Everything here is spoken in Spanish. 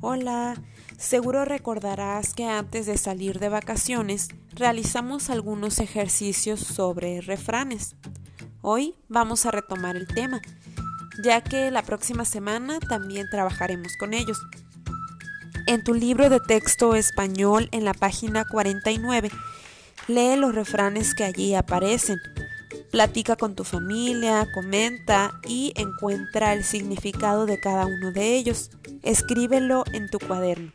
Hola, seguro recordarás que antes de salir de vacaciones realizamos algunos ejercicios sobre refranes. Hoy vamos a retomar el tema, ya que la próxima semana también trabajaremos con ellos. En tu libro de texto español en la página 49, lee los refranes que allí aparecen. Platica con tu familia, comenta y encuentra el significado de cada uno de ellos. Escríbelo en tu cuaderno.